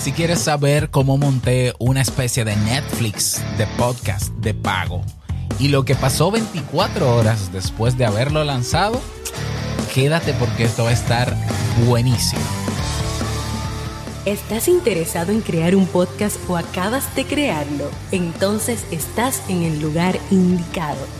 Si quieres saber cómo monté una especie de Netflix de podcast de pago y lo que pasó 24 horas después de haberlo lanzado, quédate porque esto va a estar buenísimo. ¿Estás interesado en crear un podcast o acabas de crearlo? Entonces estás en el lugar indicado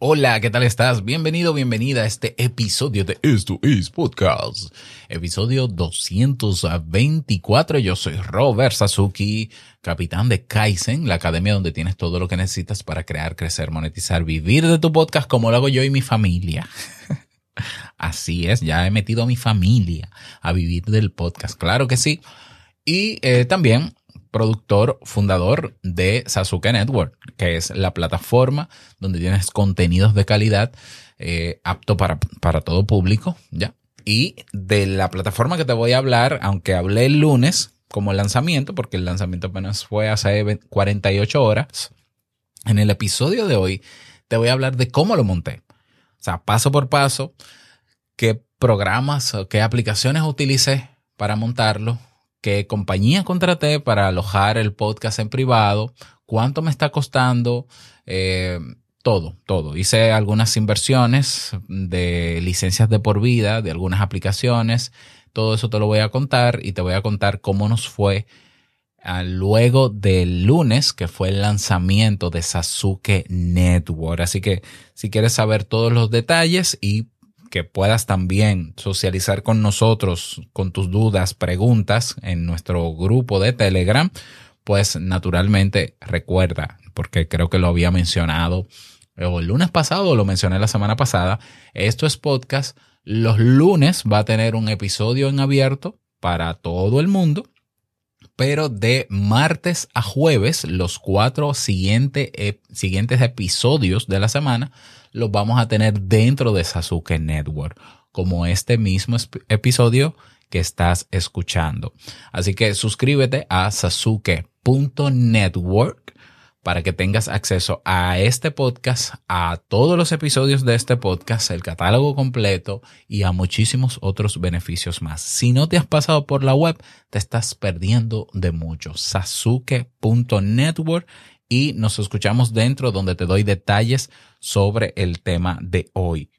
Hola, ¿qué tal estás? Bienvenido, bienvenida a este episodio de Esto es Podcast. Episodio 224. Yo soy Robert Sasuki, capitán de Kaizen, la academia donde tienes todo lo que necesitas para crear, crecer, monetizar, vivir de tu podcast como lo hago yo y mi familia. Así es, ya he metido a mi familia a vivir del podcast. Claro que sí. Y eh, también productor, fundador de Sasuke Network, que es la plataforma donde tienes contenidos de calidad eh, apto para, para todo público, ¿ya? Y de la plataforma que te voy a hablar, aunque hablé el lunes como lanzamiento, porque el lanzamiento apenas fue hace 48 horas, en el episodio de hoy te voy a hablar de cómo lo monté. O sea, paso por paso, qué programas qué aplicaciones utilicé para montarlo, qué compañía contraté para alojar el podcast en privado, cuánto me está costando, eh, todo, todo. Hice algunas inversiones de licencias de por vida, de algunas aplicaciones, todo eso te lo voy a contar y te voy a contar cómo nos fue ah, luego del lunes, que fue el lanzamiento de Sasuke Network. Así que si quieres saber todos los detalles y que puedas también socializar con nosotros con tus dudas, preguntas en nuestro grupo de Telegram, pues naturalmente recuerda, porque creo que lo había mencionado o el lunes pasado lo mencioné la semana pasada, esto es podcast. Los lunes va a tener un episodio en abierto para todo el mundo, pero de martes a jueves, los cuatro siguiente, siguientes episodios de la semana los vamos a tener dentro de Sasuke Network, como este mismo episodio que estás escuchando. Así que suscríbete a sasuke.network para que tengas acceso a este podcast, a todos los episodios de este podcast, el catálogo completo y a muchísimos otros beneficios más. Si no te has pasado por la web, te estás perdiendo de mucho. Sasuke.network y nos escuchamos dentro donde te doy detalles sobre el tema de hoy.